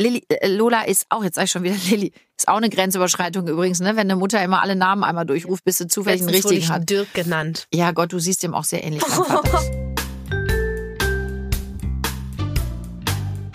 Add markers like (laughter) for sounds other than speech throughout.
Lilly, äh, Lola ist auch, jetzt sag ich schon wieder (laughs) Lilly, ist auch eine Grenzüberschreitung übrigens, ne? Wenn eine Mutter immer alle Namen einmal durchruft, bis sie zufällig einen richtigen ich hat. Dirk genannt. Ja, Gott, du siehst dem auch sehr ähnlich. (laughs)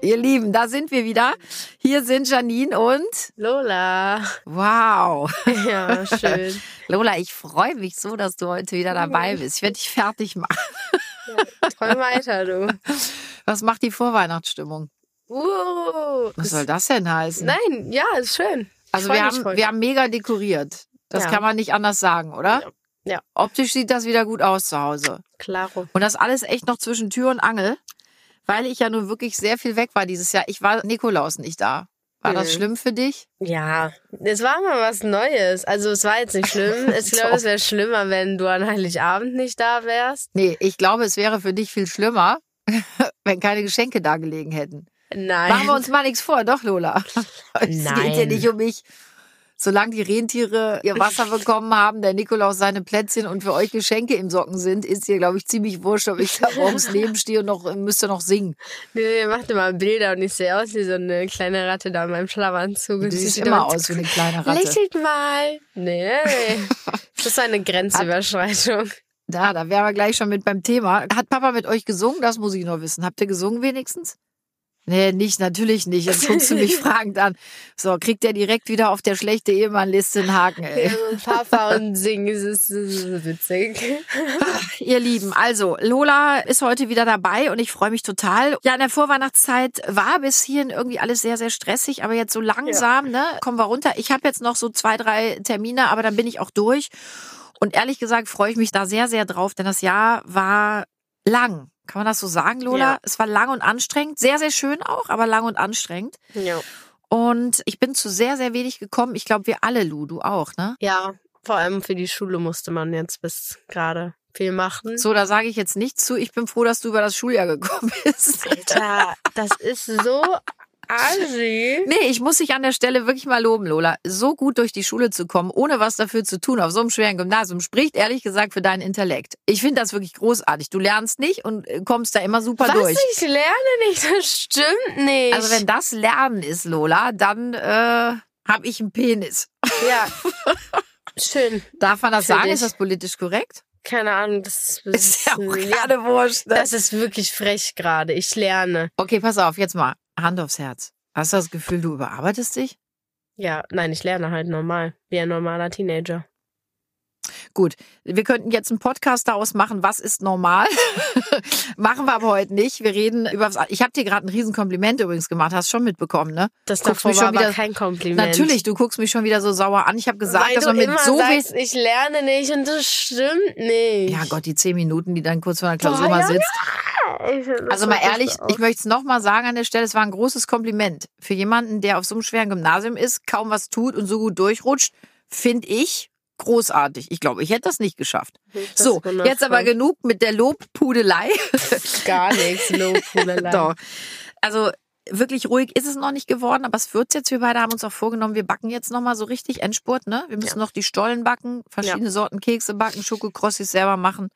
Ihr Lieben, da sind wir wieder. Hier sind Janine und Lola. wow. Ja, schön. (laughs) Lola, ich freue mich so, dass du heute wieder dabei bist. Ich werde dich fertig machen. Träum weiter, du. (laughs) Was macht die Vorweihnachtsstimmung? Uh, Was soll das denn heißen? Nein, ja, ist schön. Also wir haben, voll. wir haben mega dekoriert. Das Ja. kann man nicht anders sagen, oder? Ja. Ja. Optisch sieht das wieder gut aus zu Hause. Klaro. Und das alles echt noch zwischen Tür und Angel, weil ich ja nun wirklich sehr viel weg war dieses Jahr. Ich war Nikolaus nicht da. War das Mhm. schlimm für dich? Ja, es war mal was Neues. Also es war jetzt nicht schlimm. (laughs) Ich glaube, es wäre schlimmer, wenn du an Heiligabend nicht da wärst. Nee, ich glaube, es wäre für dich viel schlimmer, (laughs) wenn keine Geschenke da gelegen hätten. Nein. Machen wir uns mal nichts vor, doch, Lola. (laughs) Es geht ja Nein. nicht um mich. Solange die Rentiere ihr Wasser (laughs) bekommen haben, der Nikolaus seine Plätzchen und für euch Geschenke im Socken sind, ist hier, glaube ich, ziemlich wurscht, ob ich da (laughs) morgens nebenstehe und noch, müsste noch singen. Nee, mach dir mal Bilder und ich sehe aus wie so eine kleine Ratte da in meinem Schlafanzug. Du siehst sieht immer aus wie eine kleine Ratte. Lächelt mal. Nee. Das ist eine Grenzüberschreitung. (laughs) Da, da wären wir gleich schon mit beim Thema. Hat Papa mit euch gesungen? Das muss ich noch wissen. Habt ihr gesungen wenigstens? Nee, nicht, natürlich nicht. Jetzt guckst du mich (laughs) fragend an. So, kriegt er direkt wieder auf der schlechte Ehemann-Liste einen Haken, ey. Ja, Papa und singen, es ist, es ist witzig. Ihr Lieben, also Lola ist heute wieder dabei und ich freue mich total. Ja, in der Vorweihnachtszeit war bis hierhin irgendwie alles sehr, sehr stressig, aber jetzt so langsam, ne, kommen wir runter. Ich habe jetzt noch so zwei, drei Termine, aber dann bin ich auch durch. Und ehrlich gesagt freue ich mich da sehr, sehr drauf, denn das Jahr war lang. Kann man das so sagen, Lola? Ja. Es war lang und anstrengend. Sehr, sehr schön auch, aber lang und anstrengend. Ja. Und ich bin zu sehr, sehr wenig gekommen. Ich glaube, wir alle, Lu, du auch, ne? ja, vor allem für die Schule musste man jetzt bis gerade viel machen. So, da sage ich jetzt nichts zu. Ich bin froh, dass du über das Schuljahr gekommen bist. Alter, das ist so assi. Nee, ich muss dich an der Stelle wirklich mal loben, Lola. So gut durch die Schule zu kommen, ohne was dafür zu tun, auf so einem schweren Gymnasium, spricht ehrlich gesagt für deinen Intellekt. Ich finde das wirklich großartig. Du lernst nicht und äh, kommst da immer super Was, durch. ich lerne nicht, das stimmt nicht. Also wenn das Lernen ist, Lola, dann äh, habe ich einen Penis. Ja. (laughs) Schön. Darf man das Für sagen? dich. Ist das politisch korrekt? Keine Ahnung, das, das Ist ja auch gerade wurscht. Ne? das ist wirklich frech gerade. Ich lerne. Okay, pass auf, jetzt mal Hand aufs Herz. Hast du das Gefühl, du überarbeitest dich? Ja, nein, ich lerne halt normal, wie ein normaler Teenager. Gut, wir könnten jetzt einen Podcast daraus machen, was ist normal. (laughs) machen wir aber heute nicht. Wir reden über was. Ich habe dir gerade ein Riesenkompliment übrigens gemacht, hast schon mitbekommen, ne? Das Guckst davor mich war schon wieder- kein Kompliment. Natürlich, du guckst mich schon wieder so sauer an. Ich habe gesagt, Weil dass du man mit so sagst, ich lerne nicht und das stimmt nicht. Ja Gott, die zehn Minuten, die dann kurz vor der Klausur mal sitzt. Also mal ehrlich, ich möchte es nochmal sagen an der Stelle, es war ein großes Kompliment. Für jemanden, der auf so einem schweren Gymnasium ist, kaum was tut und so gut durchrutscht, finde ich großartig. Ich glaube, ich hätte das nicht geschafft. Das So, jetzt aber genug mit der Lobpudelei. (laughs) gar nichts, Lobhudelei. (laughs) Doch. Also wirklich ruhig ist es noch nicht geworden, aber es wird's jetzt. Wir beide haben uns auch vorgenommen, wir backen jetzt nochmal so richtig Endspurt, ne? Wir müssen noch die Stollen backen, verschiedene Sorten Kekse backen, Schokokrossis selber machen.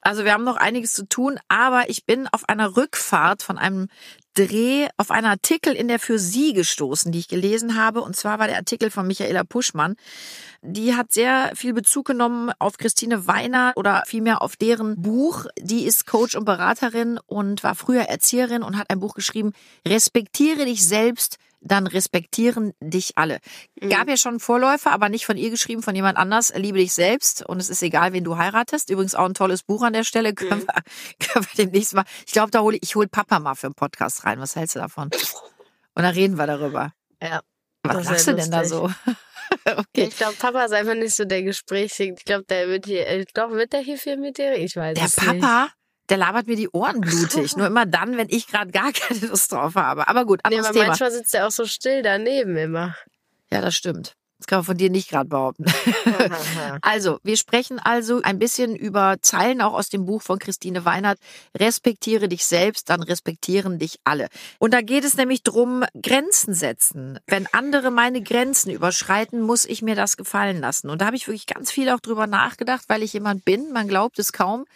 Also wir haben noch einiges zu tun, aber ich bin auf einer Rückfahrt von einem Dreh auf einen Artikel in der Für Sie gestoßen, die ich gelesen habe. Und zwar war der Artikel von Michaela Puschmann. Die hat sehr viel Bezug genommen auf Christine Weiner oder vielmehr auf deren Buch. Die ist Coach und Beraterin und war früher Erzieherin und hat ein Buch geschrieben, Respektiere dich selbst, dann respektieren dich alle. Gab ja schon Vorläufer, aber nicht von ihr geschrieben, von jemand anders. Liebe dich selbst und es ist egal, wen du heiratest. Übrigens auch ein tolles Buch an der Stelle. Können, wir, (laughs) können wir demnächst mal. Ich glaube, da hole ich, ich hol Papa mal für einen Podcast rein. Was hältst du davon? Und dann reden wir darüber. Ja. Was sagst du denn da so? (laughs) okay. Ich glaube, Papa ist einfach nicht so der Gesprächige. Ich glaube, der wird hier, äh, doch, wird der hier viel mit dir? Ich weiß Der es nicht. Papa, der labert mir die Ohren (laughs) blutig. Nur immer dann, wenn ich gerade gar keine Lust drauf habe. Aber gut, Nee, anderes aber Thema. manchmal sitzt er auch so still daneben immer. Ja, das stimmt. Das kann man von dir nicht gerade behaupten. (laughs) also, wir sprechen also ein bisschen über Zeilen auch aus dem Buch von Christine Weinert. Respektiere dich selbst, dann respektieren dich alle. Und da geht es nämlich drum, Grenzen setzen. Wenn andere meine Grenzen überschreiten, muss ich mir das gefallen lassen. Und da habe ich wirklich ganz viel auch drüber nachgedacht, weil ich jemand bin, man glaubt es kaum,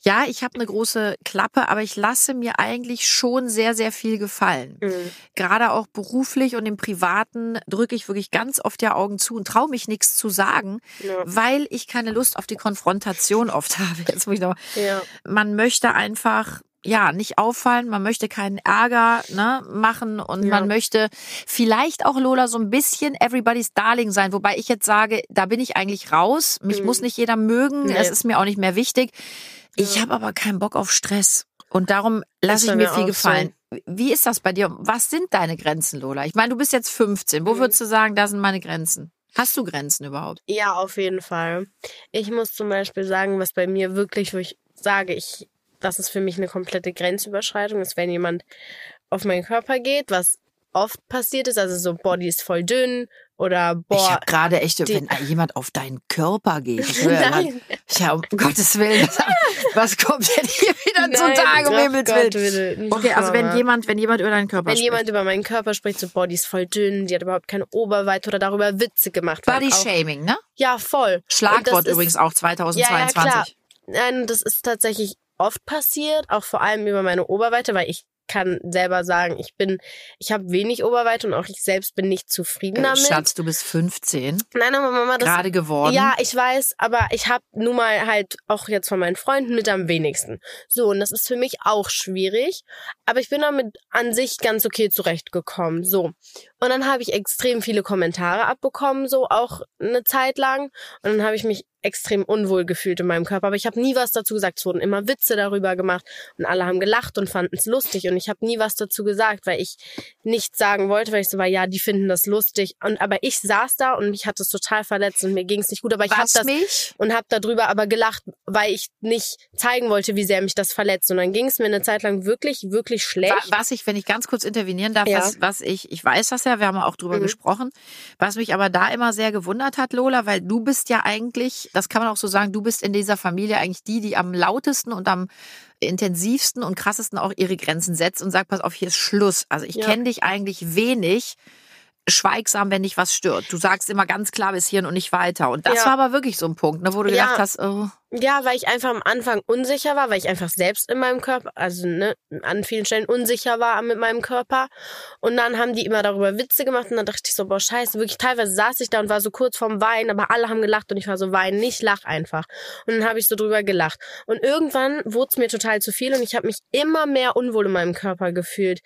ja, ich habe eine große Klappe, aber ich lasse mir eigentlich schon sehr, sehr viel gefallen. Mhm. Gerade auch beruflich und im Privaten drücke ich wirklich ganz oft die Augen zu und traue mich nichts zu sagen, ja. weil ich keine Lust auf die Konfrontation oft (laughs) habe. Jetzt muss ich noch. Ja. Man möchte einfach ja, nicht auffallen, man möchte keinen Ärger ne, machen und ja. man möchte vielleicht auch Lola so ein bisschen everybody's darling sein, wobei ich jetzt sage, da bin ich eigentlich raus, mich mhm. muss nicht jeder mögen, nee. es ist mir auch nicht mehr wichtig. Ich habe aber keinen Bock auf Stress. Und darum lasse ich mir viel gefallen. So. Wie ist das bei dir? Was sind deine Grenzen, Lola? Ich meine, du bist jetzt 15. Wo mhm. würdest du sagen, da sind meine Grenzen? Hast du Grenzen überhaupt? Ja, auf jeden Fall. Ich muss zum Beispiel sagen, was bei mir wirklich, wo ich sage, ich, das ist für mich eine komplette Grenzüberschreitung, ist, wenn jemand auf meinen Körper geht, was oft passiert ist, also so Body ist voll dünn oder boah. Ich habe gerade echt, wenn jemand auf deinen Körper geht. Ich Nein. ja, um Gottes Willen, was kommt denn hier wieder Nein, zutage, um Himmels Willen? Okay, also wenn jemand, wenn jemand über deinen Körper wenn spricht. Wenn jemand über meinen Körper spricht, so Body ist voll dünn, die hat überhaupt keine Oberweite oder darüber Witze gemacht. Body Shaming, ne? Ja, voll. Schlagwort übrigens auch 2022. Ja, ja, klar. Nein, das ist tatsächlich oft passiert, auch vor allem über meine Oberweite, weil ich kann selber sagen, ich bin, ich habe wenig Oberweite und auch ich selbst bin nicht zufrieden damit. Schatz, du bist 15. Nein, aber Mama, das gerade geworden. Ja, ich weiß, aber ich habe nun mal halt auch jetzt von meinen Freunden mit am wenigsten. So und das ist für mich auch schwierig, aber ich bin damit an sich ganz okay zurechtgekommen. So und dann habe ich extrem viele Kommentare abbekommen, so auch eine Zeit lang und dann habe ich mich extrem unwohl gefühlt in meinem Körper. Aber ich habe nie was dazu gesagt. Es wurden immer Witze darüber gemacht und alle haben gelacht und fanden es lustig. Und ich habe nie was dazu gesagt, weil ich nichts sagen wollte, weil ich so war, ja, die finden das lustig. Und aber ich saß da und mich hat das total verletzt und mir ging es nicht gut. Aber ich habe das mich? und habe darüber aber gelacht, weil ich nicht zeigen wollte, wie sehr mich das verletzt. Und dann ging es mir eine Zeit lang wirklich, wirklich schlecht. Was ich, wenn ich ganz kurz intervenieren darf, ja. was, was ich, ich weiß das ja, wir haben auch drüber mhm. gesprochen, was mich aber da immer sehr gewundert hat, Lola, weil du bist ja eigentlich das kann man auch so sagen, du bist in dieser Familie eigentlich die, die am lautesten und am intensivsten und krassesten auch ihre Grenzen setzt und sagt, pass auf, hier ist Schluss. Also ich ja. kenne dich eigentlich wenig schweigsam, wenn dich was stört. Du sagst immer ganz klar bis hierhin und nicht weiter. Und das ja. war aber wirklich so ein Punkt, ne, wo du ja. gedacht hast, oh. Ja, weil ich einfach am Anfang unsicher war, weil ich einfach selbst in meinem Körper, also ne, an vielen Stellen unsicher war mit meinem Körper. Und dann haben die immer darüber Witze gemacht und dann dachte ich so, boah, scheiße, wirklich teilweise saß ich da und war so kurz vorm Weinen, aber alle haben gelacht und ich war so, weinen nicht, lach einfach. Und dann habe ich so drüber gelacht. Und irgendwann wurde es mir total zu viel und ich habe mich immer mehr unwohl in meinem Körper gefühlt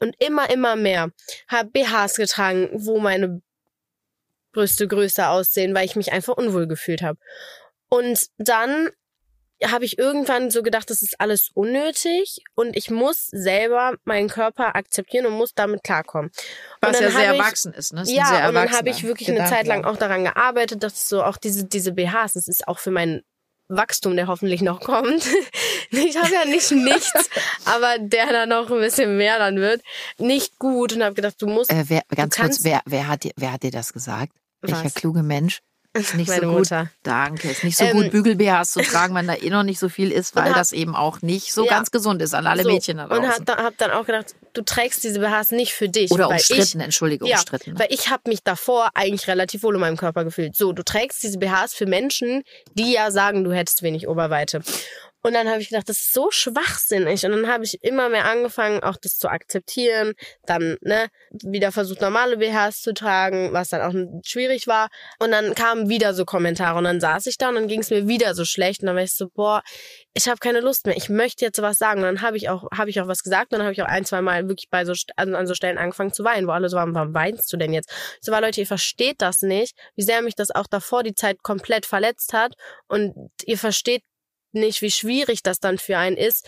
und immer, immer mehr. Habe BHs getragen, wo meine Brüste größer aussehen, weil ich mich einfach unwohl gefühlt habe. Und dann habe ich irgendwann so gedacht, das ist alles unnötig und ich muss selber meinen Körper akzeptieren und muss damit klarkommen. Was ja sehr ich, erwachsen ist, ne? Das ja, und dann habe ich wirklich eine Zeit lang auch daran gearbeitet, dass so auch diese diese BHs, das ist auch für meinen Wachstum, der hoffentlich noch kommt. (laughs) Ich habe ja nicht nichts, (laughs) aber der dann noch ein bisschen mehr dann wird, nicht gut und habe gedacht, du musst. Äh, wer, ganz kurz, wer, wer, hat dir, wer hat dir das gesagt? Was? Welcher kluge Mensch? Ist nicht Meine so gut. Mutter. Danke. Ist nicht so ähm, gut, Bügel-BHs zu tragen, wenn da eh noch nicht so viel ist, weil hab, das eben auch nicht so ja, ganz gesund ist an alle so, Mädchen da draußen. Und hab, hab dann auch gedacht, du trägst diese BHs nicht für dich. Oder umstritten, ich, Entschuldigung, ja, umstritten. Ne? Weil ich habe mich davor eigentlich relativ wohl in meinem Körper gefühlt. So, du trägst diese BHs für Menschen, die ja sagen, du hättest wenig Oberweite. Und dann habe ich gedacht, das ist so schwachsinnig. Und dann habe ich immer mehr angefangen, auch das zu akzeptieren. Dann ne, wieder versucht, normale BHs zu tragen, was dann auch schwierig war. Und dann kamen wieder so Kommentare. Und dann saß ich da und dann ging es mir wieder so schlecht. Und dann war ich so, boah, ich habe keine Lust mehr. Ich möchte jetzt was sagen. Und dann habe ich auch, habe ich auch was gesagt. Und dann habe ich auch ein, zwei Mal wirklich bei so an, an so Stellen angefangen zu weinen, wo alle so waren, warum weinst du denn jetzt? Ich so war, Leute, ihr versteht das nicht, wie sehr mich das auch davor die Zeit komplett verletzt hat. Und ihr versteht nicht, wie schwierig das dann für einen ist,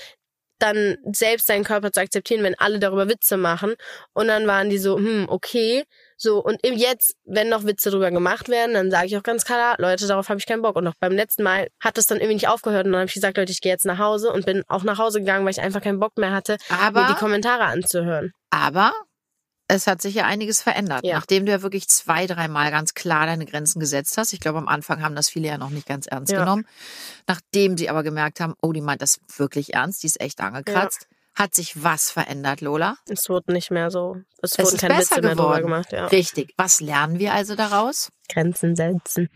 dann selbst seinen Körper zu akzeptieren, wenn alle darüber Witze machen. Und dann waren die so, hm, okay. So, und jetzt, wenn noch Witze darüber gemacht werden, dann sage ich auch ganz klar, Leute, darauf habe ich keinen Bock. Und auch beim letzten Mal hat es dann irgendwie nicht aufgehört. Und dann habe ich gesagt, Leute, ich gehe jetzt nach Hause und bin auch nach Hause gegangen, weil ich einfach keinen Bock mehr hatte, aber, mir die Kommentare anzuhören. Aber Es hat sich ja einiges verändert, Ja. nachdem du ja wirklich zwei, dreimal ganz klar deine Grenzen gesetzt hast. Ich glaube, am Anfang haben das viele ja noch nicht ganz ernst Ja. genommen. Nachdem sie aber gemerkt haben, oh, die meint das wirklich ernst, die ist echt angekratzt, hat sich was verändert, Lola? Es wurde nicht mehr so, es, Es wurden keine besser Witze mehr drüber gemacht. Ja. Richtig. Was lernen wir also daraus? Grenzen setzen.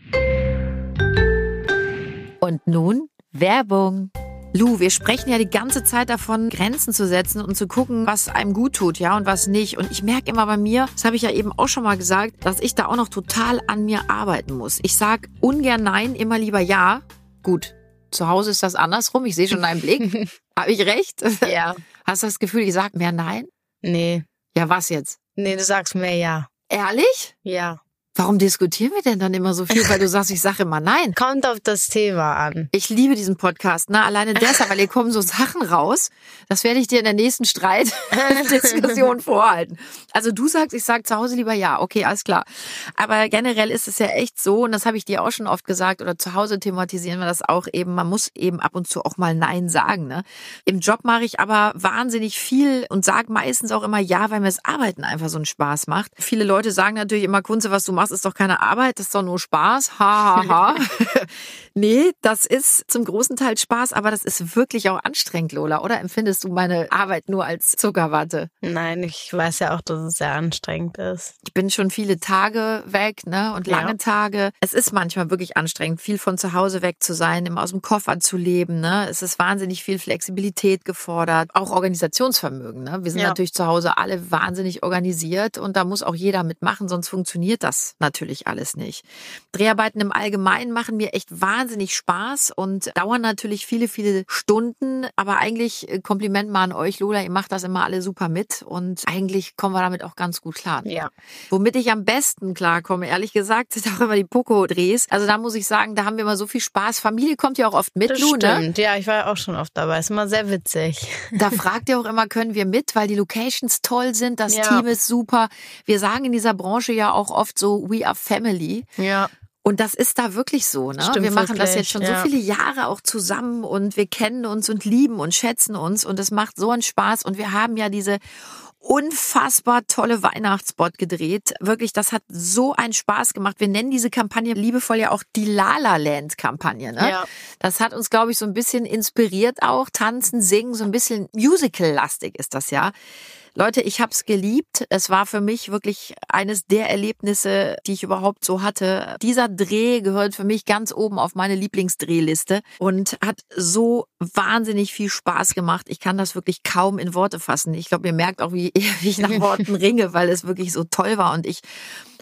Und nun Werbung. Lu, wir sprechen ja die ganze Zeit davon, Grenzen zu setzen und zu gucken, was einem gut tut, ja, und was nicht. Und ich merke immer bei mir, das habe ich ja eben auch schon mal gesagt, dass ich da auch noch total an mir arbeiten muss. Ich sag ungern nein, immer lieber ja. Gut, zu Hause ist das andersrum. Ich sehe schon deinen Blick. (laughs) habe ich recht? Ja. Hast du das Gefühl, ich sag mehr nein? Nee. Ja, was jetzt? Nee, du sagst mir ja. Ehrlich? Ja. Warum diskutieren wir denn dann immer so viel? Weil du (laughs) sagst, ich sage immer nein. Kommt auf das Thema an. Ich liebe diesen Podcast, ne? Alleine deshalb, weil hier kommen so Sachen raus. Das werde ich dir in der nächsten Streitdiskussion (laughs) vorhalten. Also du sagst, ich sag zu Hause lieber ja. Okay, alles klar. Aber generell ist es ja echt so, und das habe ich dir auch schon oft gesagt, oder zu Hause thematisieren wir das auch eben, man muss eben ab und zu auch mal Nein sagen. Ne? Im Job mache ich aber wahnsinnig viel und sage meistens auch immer ja, weil mir das Arbeiten einfach so einen Spaß macht. Viele Leute sagen natürlich immer, Kunze, was du machst, ist doch keine Arbeit, das ist doch nur Spaß. Ha, ha, ha. (laughs) nee, das ist zum großen Teil Spaß, aber das ist wirklich auch anstrengend, Lola, oder? Empfindest du meine Arbeit nur als Zuckerwatte? Nein, ich weiß ja auch, dass es sehr anstrengend ist. Ich bin schon viele Tage weg, ne? Und lange Ja. Tage. Es ist manchmal wirklich anstrengend, viel von zu Hause weg zu sein, immer aus dem Koffer zu leben, ne? Es ist wahnsinnig viel Flexibilität gefordert, auch Organisationsvermögen, ne? Wir sind Ja. natürlich zu Hause alle wahnsinnig organisiert und da muss auch jeder mitmachen, sonst funktioniert das natürlich alles nicht. Dreharbeiten im Allgemeinen machen mir echt wahnsinnig Spaß und dauern natürlich viele, viele Stunden. Aber eigentlich äh, Kompliment mal an euch, Lola, ihr macht das immer alle super mit und eigentlich kommen wir damit auch ganz gut klar. Ja. Womit ich am besten klarkomme, ehrlich gesagt, (laughs) sind auch immer die Poco-Drehs. Also da muss ich sagen, da haben wir immer so viel Spaß. Familie kommt ja auch oft mit, Das Lu, ne? stimmt. Ja, ich war ja auch schon oft dabei. Ist immer sehr witzig. Da fragt ihr auch immer, können wir mit, weil die Locations toll sind, das Ja. Team ist super. Wir sagen in dieser Branche ja auch oft so, we are family. Ja. Und das ist da wirklich so, ne? Stimmt wir machen das jetzt schon ja. so viele Jahre auch zusammen und wir kennen uns und lieben und schätzen uns und es macht so einen Spaß und wir haben ja diese unfassbar tolle Weihnachtsspot gedreht. Wirklich, das hat so einen Spaß gemacht. Wir nennen diese Kampagne liebevoll ja auch die Lala Land Kampagne, ne? Ja. Das hat uns, glaube ich, so ein bisschen inspiriert auch. Tanzen, singen, so ein bisschen musical-lastig ist das ja. Leute, ich hab's geliebt. Es war für mich wirklich eines der Erlebnisse, die ich überhaupt so hatte. Dieser Dreh gehört für mich ganz oben auf meine Lieblingsdrehliste und hat so wahnsinnig viel Spaß gemacht. Ich kann das wirklich kaum in Worte fassen. Ich glaube, ihr merkt auch, wie, (laughs) wie ich nach (laughs) Worten ringe, weil es wirklich so toll war und ich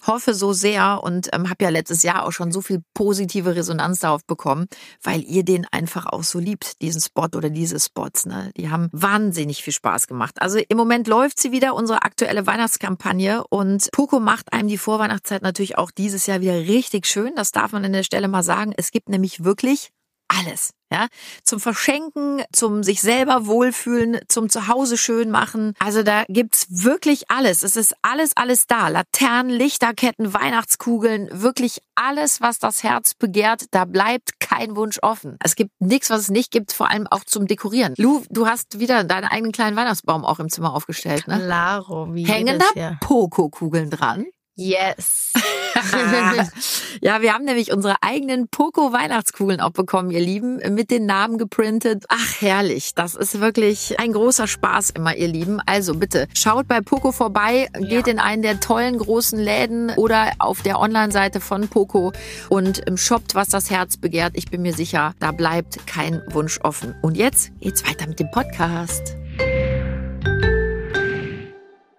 hoffe so sehr und ähm, habe ja letztes Jahr auch schon so viel positive Resonanz darauf bekommen, weil ihr den einfach auch so liebt, diesen Spot oder diese Spots. Ne? Die haben wahnsinnig viel Spaß gemacht. Also im Moment läuft sie wieder, unsere aktuelle Weihnachtskampagne und Poco macht einem die Vorweihnachtszeit natürlich auch dieses Jahr wieder richtig schön. Das darf man an der Stelle mal sagen. Es gibt nämlich wirklich alles. Ja, zum Verschenken, zum sich selber wohlfühlen, zum Zuhause schön machen. Also da gibt's wirklich alles. Es ist alles, alles da. Laternen, Lichterketten, Weihnachtskugeln, wirklich alles, was das Herz begehrt. Da bleibt kein Wunsch offen. Es gibt nichts, was es nicht gibt, vor allem auch zum Dekorieren. Lu, du hast wieder deinen eigenen kleinen Weihnachtsbaum auch im Zimmer aufgestellt, ne? Claro, wie Hängen da. Poco-Kugeln dran? Yes. (laughs) ja, wir haben nämlich unsere eigenen Poco Weihnachtskugeln auch bekommen, ihr Lieben, mit den Namen geprintet. Ach, herrlich. Das ist wirklich ein großer Spaß immer, ihr Lieben. Also bitte schaut bei Poco vorbei, geht in einen der tollen großen Läden oder auf der Online-Seite von Poco und shoppt, was das Herz begehrt. Ich bin mir sicher, da bleibt kein Wunsch offen. Und jetzt geht's weiter mit dem Podcast.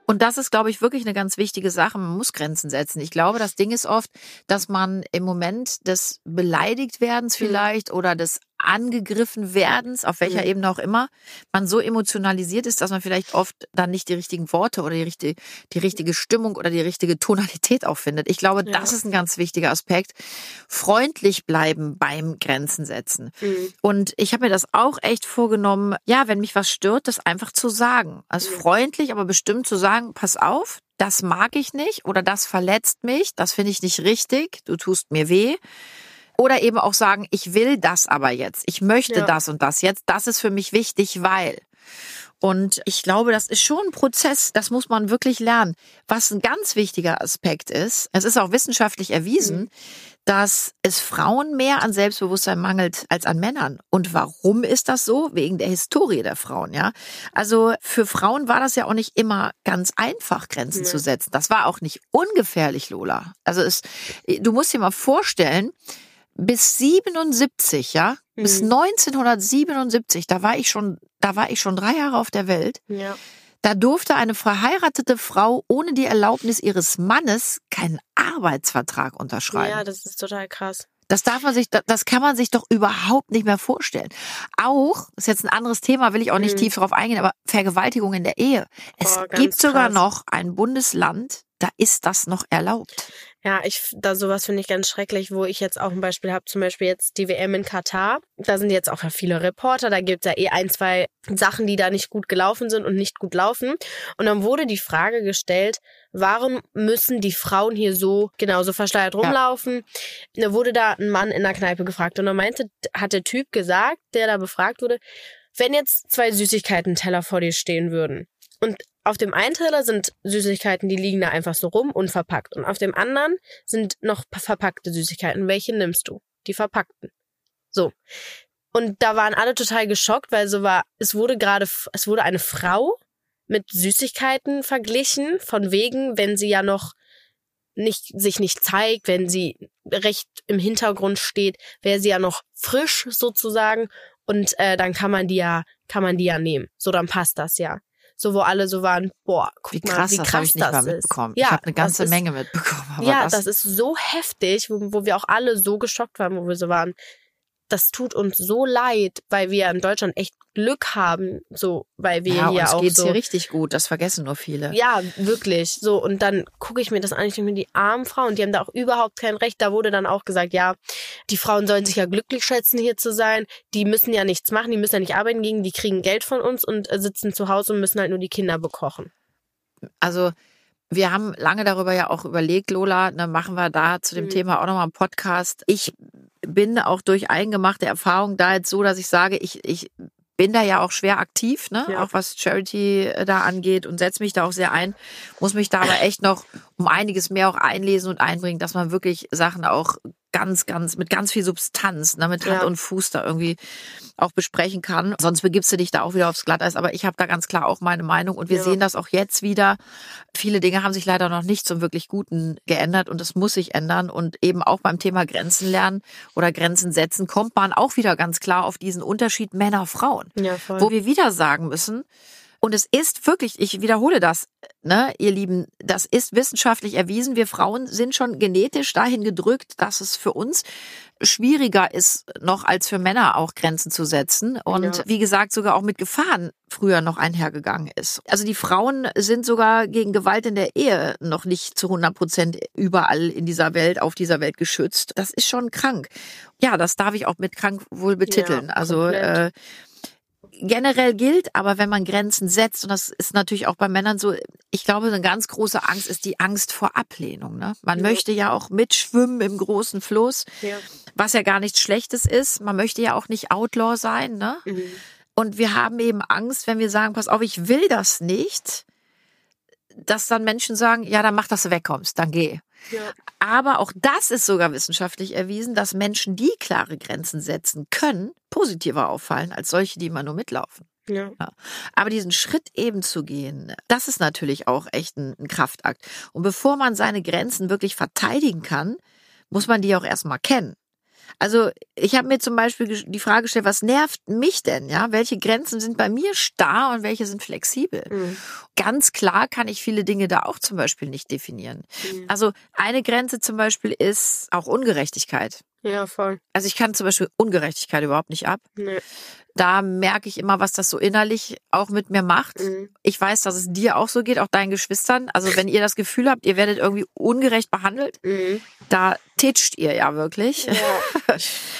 Und das ist, glaube ich, wirklich eine ganz wichtige Sache. Man muss Grenzen setzen. Ich glaube, das Ding ist oft, dass man im Moment des Beleidigtwerdens vielleicht oder des angegriffen werdens, auf welcher Mhm. Ebene auch immer, man so emotionalisiert ist, dass man vielleicht oft dann nicht die richtigen Worte oder die richtige, die richtige Stimmung oder die richtige Tonalität auch findet. Ich glaube, Ja. das ist ein ganz wichtiger Aspekt. Freundlich bleiben beim Grenzen setzen. Mhm. Und ich habe mir das auch echt vorgenommen, ja, wenn mich was stört, das einfach zu sagen. Also Ja. freundlich, aber bestimmt zu sagen, pass auf, das mag ich nicht oder das verletzt mich, das finde ich nicht richtig, du tust mir weh. Oder eben auch sagen, ich will das aber jetzt, ich möchte Ja. das und das jetzt, das ist für mich wichtig, weil. Und ich glaube, das ist schon ein Prozess, das muss man wirklich lernen. Was ein ganz wichtiger Aspekt ist, es ist auch wissenschaftlich erwiesen, mhm. dass es Frauen mehr an Selbstbewusstsein mangelt als an Männern. Und warum ist das so? Wegen der Historie der Frauen, ja. Also für Frauen war das ja auch nicht immer ganz einfach, Grenzen mhm. zu setzen. Das war auch nicht ungefährlich, Lola. Also es, du musst dir mal vorstellen, bis 77, ja, mhm. bis 1977, da war ich schon, da war ich schon drei Jahre auf der Welt. Ja. Da durfte eine verheiratete Frau ohne die Erlaubnis ihres Mannes keinen Arbeitsvertrag unterschreiben. Ja, das ist total krass. Das darf man sich, das kann man sich doch überhaupt nicht mehr vorstellen. Auch, ist jetzt ein anderes Thema, will ich auch nicht mhm. tief darauf eingehen, aber Vergewaltigung in der Ehe. Es oh, gibt sogar krass. noch ein Bundesland, da ist das noch erlaubt. Ja, ich da sowas finde ich ganz schrecklich, wo ich jetzt auch ein Beispiel habe, zum Beispiel jetzt die WM in Katar. Da sind jetzt auch viele Reporter, da gibt es ja eh ein, zwei Sachen, die da nicht gut gelaufen sind und nicht gut laufen. Und dann wurde die Frage gestellt, warum müssen die Frauen hier so genauso verschleiert rumlaufen? Ja. Da wurde da ein Mann in der Kneipe gefragt und dann meinte, hat der Typ gesagt, der da befragt wurde, wenn jetzt zwei Süßigkeiten-Teller vor dir stehen würden und auf dem einen Teller sind Süßigkeiten, die liegen da einfach so rum, unverpackt. Und auf dem anderen sind noch verpackte Süßigkeiten. Welche nimmst du? Die verpackten. So. Und da waren alle total geschockt, weil so war, es wurde gerade, es wurde eine Frau mit Süßigkeiten verglichen, von wegen, wenn sie ja noch nicht, sich nicht zeigt, wenn sie recht im Hintergrund steht, wäre sie ja noch frisch sozusagen und äh, dann kann man die ja, kann man die ja nehmen. So, dann passt das ja so wo alle so waren, boah, guck wie krass, mal, wie krass das, habe ich nicht mal mitbekommen. Ja, ich habe eine ganze ist, Menge mitbekommen. ja, das, das ist so heftig, wo, wo wir auch alle so geschockt waren, wo wir so waren, das tut uns so leid, weil wir in Deutschland echt Glück haben, so, weil wir ja, hier uns auch geht's so. hier richtig gut, das vergessen nur viele. Ja, wirklich. So, und dann gucke ich mir das an, ich denke mir, die armen Frauen, die haben da auch überhaupt kein Recht. Da wurde dann auch gesagt, ja, die Frauen sollen sich ja glücklich schätzen, hier zu sein. Die müssen ja nichts machen, die müssen ja nicht arbeiten gehen, die kriegen Geld von uns und äh, sitzen zu Hause und müssen halt nur die Kinder bekochen. Also, wir haben lange darüber ja auch überlegt, Lola, ne, machen wir da zu dem mhm. Thema auch nochmal einen Podcast. Ich bin auch durch eingemachte Erfahrung da jetzt so, dass ich sage, ich, ich bin da ja auch schwer aktiv, ne? Ja. auch was Charity äh, da angeht und setze mich da auch sehr ein, muss mich da aber echt noch um einiges mehr auch einlesen und einbringen, dass man wirklich Sachen auch ganz, ganz, mit ganz viel Substanz, ne, mit Hand ja. und Fuß da irgendwie auch besprechen kann. Sonst begibst du dich da auch wieder aufs Glatteis. Aber ich habe da ganz klar auch meine Meinung und wir ja. sehen das auch jetzt wieder. Viele Dinge haben sich leider noch nicht zum wirklich Guten geändert und es muss sich ändern. Und eben auch beim Thema Grenzen lernen oder Grenzen setzen, kommt man auch wieder ganz klar auf diesen Unterschied Männer-Frauen. Ja, wo wir wieder sagen müssen, und es ist wirklich, ich wiederhole das, ne, ihr Lieben, das ist wissenschaftlich erwiesen. Wir Frauen sind schon genetisch dahin gedrückt, dass es für uns schwieriger ist, noch als für Männer auch Grenzen zu setzen. Und ja. wie gesagt, sogar auch mit Gefahren früher noch einhergegangen ist. Also die Frauen sind sogar gegen Gewalt in der Ehe noch nicht zu 100 Prozent überall in dieser Welt, auf dieser Welt geschützt. Das ist schon krank. Ja, das darf ich auch mit krank wohl betiteln. Ja, also äh, generell gilt, aber wenn man Grenzen setzt, und das ist natürlich auch bei Männern so, ich glaube, eine ganz große Angst ist die Angst vor Ablehnung. Ne? Man ja. möchte ja auch mitschwimmen im großen Fluss, ja. was ja gar nichts Schlechtes ist. Man möchte ja auch nicht Outlaw sein. Ne? Mhm. Und wir haben eben Angst, wenn wir sagen, pass auf, ich will das nicht, dass dann Menschen sagen, ja, dann mach, dass du wegkommst, dann geh. Ja. Aber auch das ist sogar wissenschaftlich erwiesen, dass Menschen, die klare Grenzen setzen können, positiver auffallen als solche, die immer nur mitlaufen. Ja. ja. Aber diesen Schritt eben zu gehen, das ist natürlich auch echt ein, ein Kraftakt. Und bevor man seine Grenzen wirklich verteidigen kann, muss man die auch erstmal kennen. Also ich habe mir zum Beispiel die Frage gestellt, was nervt mich denn? Ja, welche Grenzen sind bei mir starr und welche sind flexibel? Mhm. Ganz klar kann ich viele Dinge da auch zum Beispiel nicht definieren. Mhm. Also eine Grenze zum Beispiel ist auch Ungerechtigkeit. Ja, voll. Also ich kann zum Beispiel Ungerechtigkeit überhaupt nicht ab. Nee. Da merke ich immer, was das so innerlich auch mit mir macht. Mhm. Ich weiß, dass es dir auch so geht, auch deinen Geschwistern. Also wenn ihr das Gefühl habt, ihr werdet irgendwie ungerecht behandelt, mhm. da titscht ihr ja wirklich. Ja,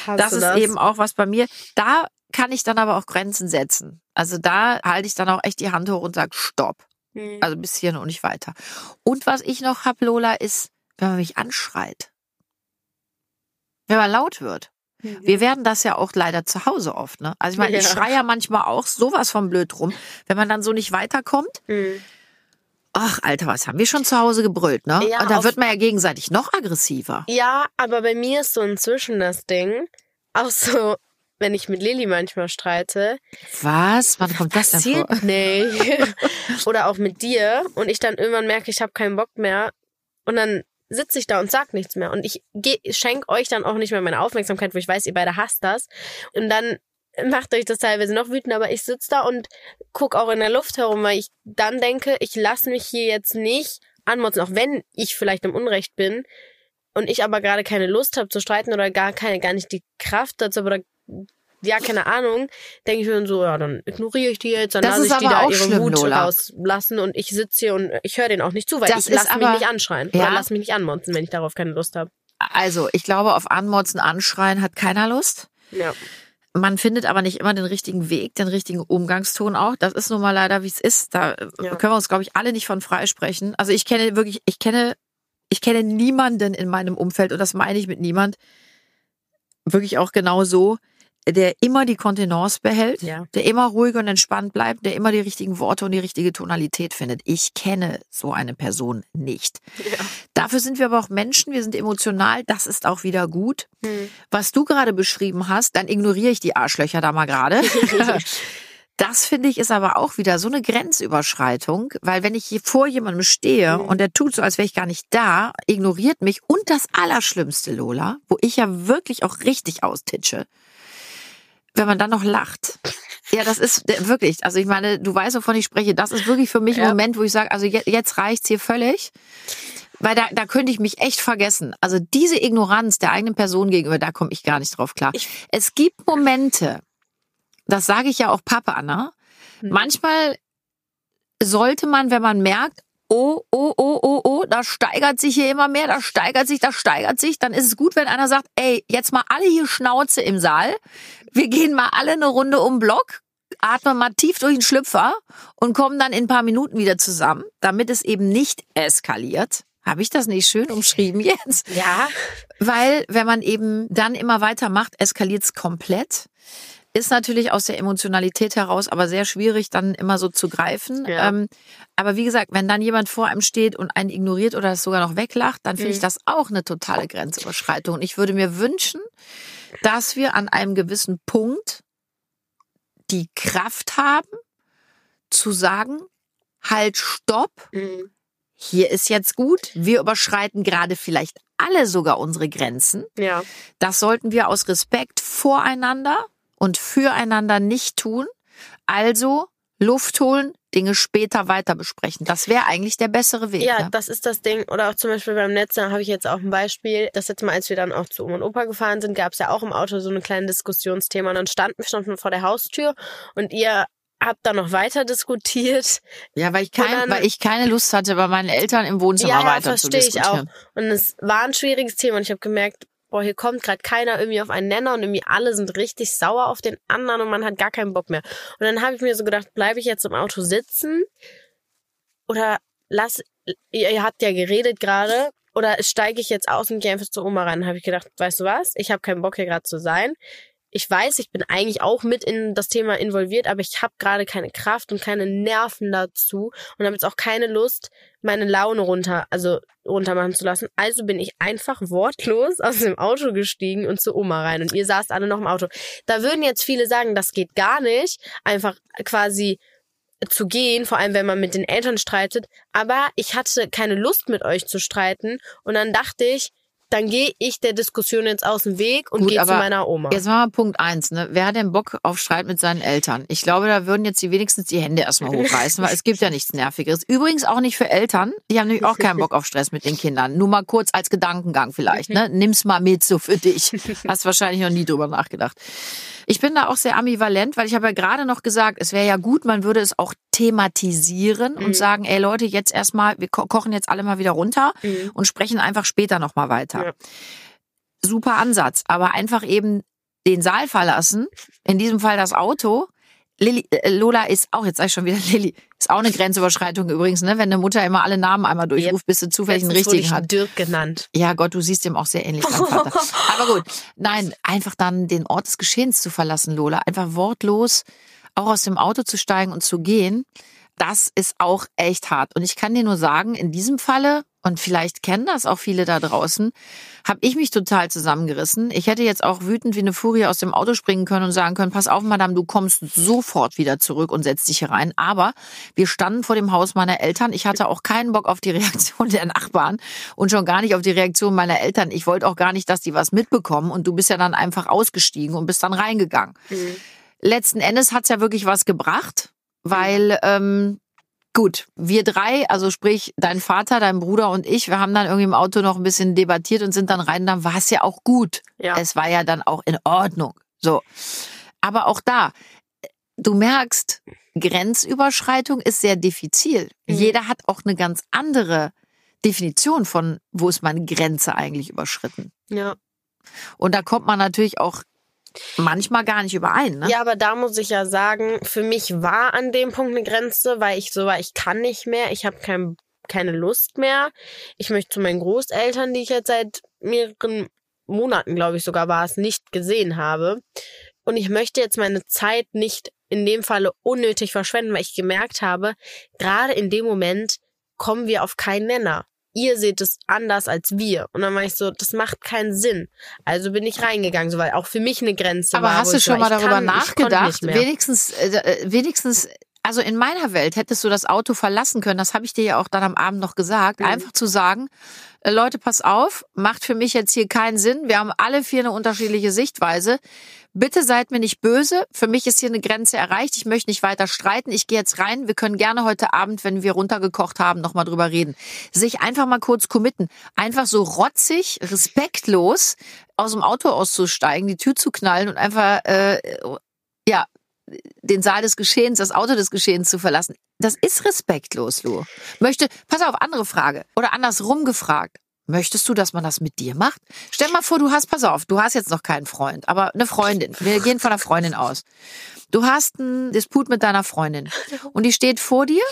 (laughs) das ist das? eben auch was bei mir. Da kann ich dann aber auch Grenzen setzen. Also da halte ich dann auch echt die Hand hoch und sage Stopp. Mhm. Also bis hierhin und nicht weiter. Und was ich noch hab, Lola, ist, wenn man mich anschreit. Wenn man laut wird. Wir werden das ja auch leider zu Hause oft, ne? Also ich meine, ich Ja. schreie ja manchmal auch sowas von blöd rum, wenn man dann so nicht weiterkommt. Mhm. Ach, Alter, was haben wir schon zu Hause gebrüllt, ne? Ja, Und da wird man ja gegenseitig noch aggressiver. Ja, aber bei mir ist so inzwischen das Ding, auch so, wenn ich mit Lilly manchmal streite, Was? Wann kommt das denn vor? nicht. (laughs) Oder auch mit dir und ich dann irgendwann merke, ich habe keinen Bock mehr und dann sitze ich da und sag nichts mehr. Und ich schenke euch dann auch nicht mehr meine Aufmerksamkeit, wo ich weiß, ihr beide hasst das. Und dann macht euch das teilweise noch wütend, aber ich sitze da und guck auch in der Luft herum, weil ich dann denke, ich lasse mich hier jetzt nicht anmotzen, auch wenn ich vielleicht im Unrecht bin und ich aber gerade keine Lust habe zu streiten oder gar keine, gar nicht die Kraft dazu oder ja, keine Ahnung, denke ich mir dann so, ja, dann ignoriere ich die jetzt, dann Das lasse ist ich die aber da auch ihre schlimm, Wut Lola. rauslassen und ich sitze hier und ich höre den auch nicht zu, weil Das ich lasse mich nicht anschreien Ja. oder lasse mich nicht anmonzen, wenn ich darauf keine Lust habe. Also, ich glaube, auf Anmotzen, Anschreien hat keiner Lust. Ja. Man findet aber nicht immer den richtigen Weg, den richtigen Umgangston auch. Das ist nun mal leider, wie es ist. Da äh, Ja. können wir uns, glaube ich, alle nicht von freisprechen. Also ich kenne wirklich, ich kenne, ich kenne niemanden in meinem Umfeld, und das meine ich mit niemand, wirklich auch genau so, der immer die Kontenance behält, Ja. der immer ruhig und entspannt bleibt, der immer die richtigen Worte und die richtige Tonalität findet. Ich kenne so eine Person nicht. Dafür sind wir aber auch Menschen, wir sind emotional, das ist auch wieder gut. Hm. Was du gerade beschrieben hast, dann ignoriere ich die Arschlöcher da mal gerade. (laughs) Das finde ich ist aber auch wieder so eine Grenzüberschreitung, weil wenn ich hier vor jemandem stehe Mhm. und der tut so, als wäre ich gar nicht da, ignoriert mich und das Allerschlimmste, Lola, wo ich ja wirklich auch richtig austitsche, wenn man dann noch lacht. Ja, das ist äh, wirklich, also ich meine, du weißt, wovon ich spreche, das ist wirklich für mich ein Ja. Moment, wo ich sage, also jetzt, jetzt reicht's hier völlig. Weil da, da könnte ich mich echt vergessen. Also diese Ignoranz der eigenen Person gegenüber, da komme ich gar nicht drauf klar. Ich- es gibt Momente, das sage ich ja auch Papa, ne? Hm. Manchmal sollte man, wenn man merkt, oh, oh, oh, oh, oh, das steigert sich hier immer mehr, das steigert sich, das steigert sich, dann ist es gut, wenn einer sagt, ey, jetzt mal alle hier Schnauze im Saal, wir gehen mal alle eine Runde um den Block, atmen mal tief durch den Schlüpfer und kommen dann in ein paar Minuten wieder zusammen, damit es eben nicht eskaliert. Habe ich das nicht schön umschrieben jetzt? (laughs) Ja. Weil wenn man eben dann immer weitermacht, eskaliert es komplett. Ist natürlich aus der Emotionalität heraus aber sehr schwierig, dann immer so zu greifen. Ja. Ähm, aber wie gesagt, wenn dann jemand vor einem steht und einen ignoriert oder das sogar noch weglacht, dann finde ich Mhm. das auch eine totale Grenzüberschreitung. Und ich würde mir wünschen, dass wir an einem gewissen Punkt die Kraft haben, zu sagen, halt, stopp, Mhm. hier ist jetzt gut, wir überschreiten gerade vielleicht alle sogar unsere Grenzen. Ja. Das sollten wir aus Respekt voreinander und füreinander nicht tun. Also Luft holen, Dinge später weiter besprechen. Das wäre eigentlich der bessere Weg. Ja, ne? das ist das Ding. Oder auch zum Beispiel beim Netz, da habe ich jetzt auch ein Beispiel. Das letzte Mal, als wir dann auch zu Oma und Opa gefahren sind, gab es ja auch im Auto so ein kleines Diskussionsthema. Und dann standen wir schon vor der Haustür und ihr habt dann noch weiter diskutiert. ja weil, ich kein, dann- weil ich keine Lust hatte, bei meinen Eltern im Wohnzimmer ja, ja, weiter zu verstehe ich auch. diskutieren. Und es war ein schwieriges Thema und ich habe gemerkt, boah, hier kommt gerade keiner irgendwie auf einen Nenner und irgendwie alle sind richtig sauer auf den anderen und man hat gar keinen Bock mehr. Und dann habe ich mir so gedacht, bleibe ich jetzt im Auto sitzen oder lass, ihr, ihr habt ja geredet gerade oder steige ich jetzt aus und gehe einfach zu Oma rein. Habe ich gedacht, weißt du was, ich habe keinen Bock hier gerade zu sein. Ich weiß, ich bin eigentlich auch mit in das Thema involviert, aber ich habe gerade keine Kraft und keine Nerven dazu und habe jetzt auch keine Lust, meine Laune runter, also runtermachen zu lassen. Also bin ich einfach wortlos aus dem Auto gestiegen und zu Oma rein. Und ihr saßt alle noch im Auto. Da würden jetzt viele sagen, das geht gar nicht, einfach quasi zu gehen, vor allem wenn man mit den Eltern streitet. Aber ich hatte keine Lust mit euch zu streiten und dann dachte ich, dann gehe ich der Diskussion jetzt aus dem Weg und gehe zu meiner Oma. Jetzt machen wir Punkt eins. Ne? Wer hat denn Bock auf Streit mit seinen Eltern? Ich glaube, da würden jetzt die wenigstens die Hände erstmal hochreißen, weil es gibt ja nichts Nervigeres. Übrigens auch nicht für Eltern. Die haben nämlich auch keinen Bock auf Stress mit den Kindern. Nur mal kurz als Gedankengang vielleicht. Ne? Nimm's mal mit so für dich. Hast wahrscheinlich noch nie drüber nachgedacht. Ich bin da auch sehr ambivalent, weil ich habe ja gerade noch gesagt, es wäre ja gut, man würde es auch thematisieren Mhm. und sagen, ey Leute, jetzt erstmal, wir ko kochen jetzt alle mal wieder runter Mhm. und sprechen einfach später nochmal weiter. Ja. Super Ansatz, aber einfach eben den Saal verlassen, in diesem Fall das Auto, Lilly, äh, Lola ist auch, jetzt sag ich schon wieder (laughs) Lilly, ist auch eine Grenzüberschreitung übrigens, ne? Wenn eine Mutter immer alle Namen einmal durchruft, bis sie zufällig einen richtigen ich hat. Dirk genannt. Ja, Gott, du siehst ihm auch sehr ähnlich. (laughs) Aber gut, nein, einfach dann den Ort des Geschehens zu verlassen, Lola. Einfach wortlos auch aus dem Auto zu steigen und zu gehen, das ist auch echt hart. Und ich kann dir nur sagen, in diesem Falle, und vielleicht kennen das auch viele da draußen, habe ich mich total zusammengerissen. Ich hätte jetzt auch wütend wie eine Furie aus dem Auto springen können und sagen können, pass auf, Madame, du kommst sofort wieder zurück und setzt dich hier rein. Aber wir standen vor dem Haus meiner Eltern. Ich hatte auch keinen Bock auf die (laughs) Reaktion der Nachbarn und schon gar nicht auf die Reaktion meiner Eltern. Ich wollte auch gar nicht, dass die was mitbekommen. Und du bist ja dann einfach ausgestiegen und bist dann reingegangen. Mhm. Letzten Endes hat's ja wirklich was gebracht, weil ähm, gut, wir drei, also sprich dein Vater, dein Bruder und ich, wir haben dann irgendwie im Auto noch ein bisschen debattiert und sind dann rein, dann war es ja auch gut. Ja. Es war ja dann auch in Ordnung. So. Aber auch da, du merkst, Grenzüberschreitung ist sehr diffizil. Mhm. Jeder hat auch eine ganz andere Definition von, wo ist meine Grenze eigentlich überschritten. Ja. Und da kommt man natürlich auch manchmal gar nicht überein. Ne? Ja, aber da muss ich ja sagen, für mich war an dem Punkt eine Grenze, weil ich so war, ich kann nicht mehr, ich habe kein, keine Lust mehr. Ich möchte zu meinen Großeltern, die ich jetzt seit mehreren Monaten, glaube ich sogar war es, nicht gesehen habe. Und ich möchte jetzt meine Zeit nicht in dem Falle unnötig verschwenden, weil ich gemerkt habe, gerade in dem Moment kommen wir auf keinen Nenner. Ihr seht es anders als wir. Und dann war ich so, das macht keinen Sinn. Also bin ich reingegangen, so weil auch für mich eine Grenze Aber war. hast wo du schon war, mal darüber kann- nachgedacht? Wenigstens, äh, äh, wenigstens, also in meiner Welt hättest du das Auto verlassen können. Das habe ich dir ja auch dann am Abend noch gesagt. Mhm. Einfach zu sagen, äh, Leute, pass auf, macht für mich jetzt hier keinen Sinn. Wir haben alle vier eine unterschiedliche Sichtweise. Bitte seid mir nicht böse. Für mich ist hier eine Grenze erreicht. Ich möchte nicht weiter streiten. Ich gehe jetzt rein. Wir können gerne heute Abend, wenn wir runtergekocht haben, nochmal drüber reden. Sich einfach mal kurz committen. Einfach so rotzig, respektlos aus dem Auto auszusteigen, die Tür zu knallen und einfach, äh, ja, den Saal des Geschehens, das Auto des Geschehens zu verlassen. Das ist respektlos, Lu. Möchte, pass auf, andere Frage. Oder andersrum gefragt. Möchtest du, dass man das mit dir macht? Stell mal vor, du hast, pass auf, du hast jetzt noch keinen Freund, aber eine Freundin. Wir gehen von einer Freundin aus. Du hast einen Disput mit deiner Freundin (laughs) und die steht vor dir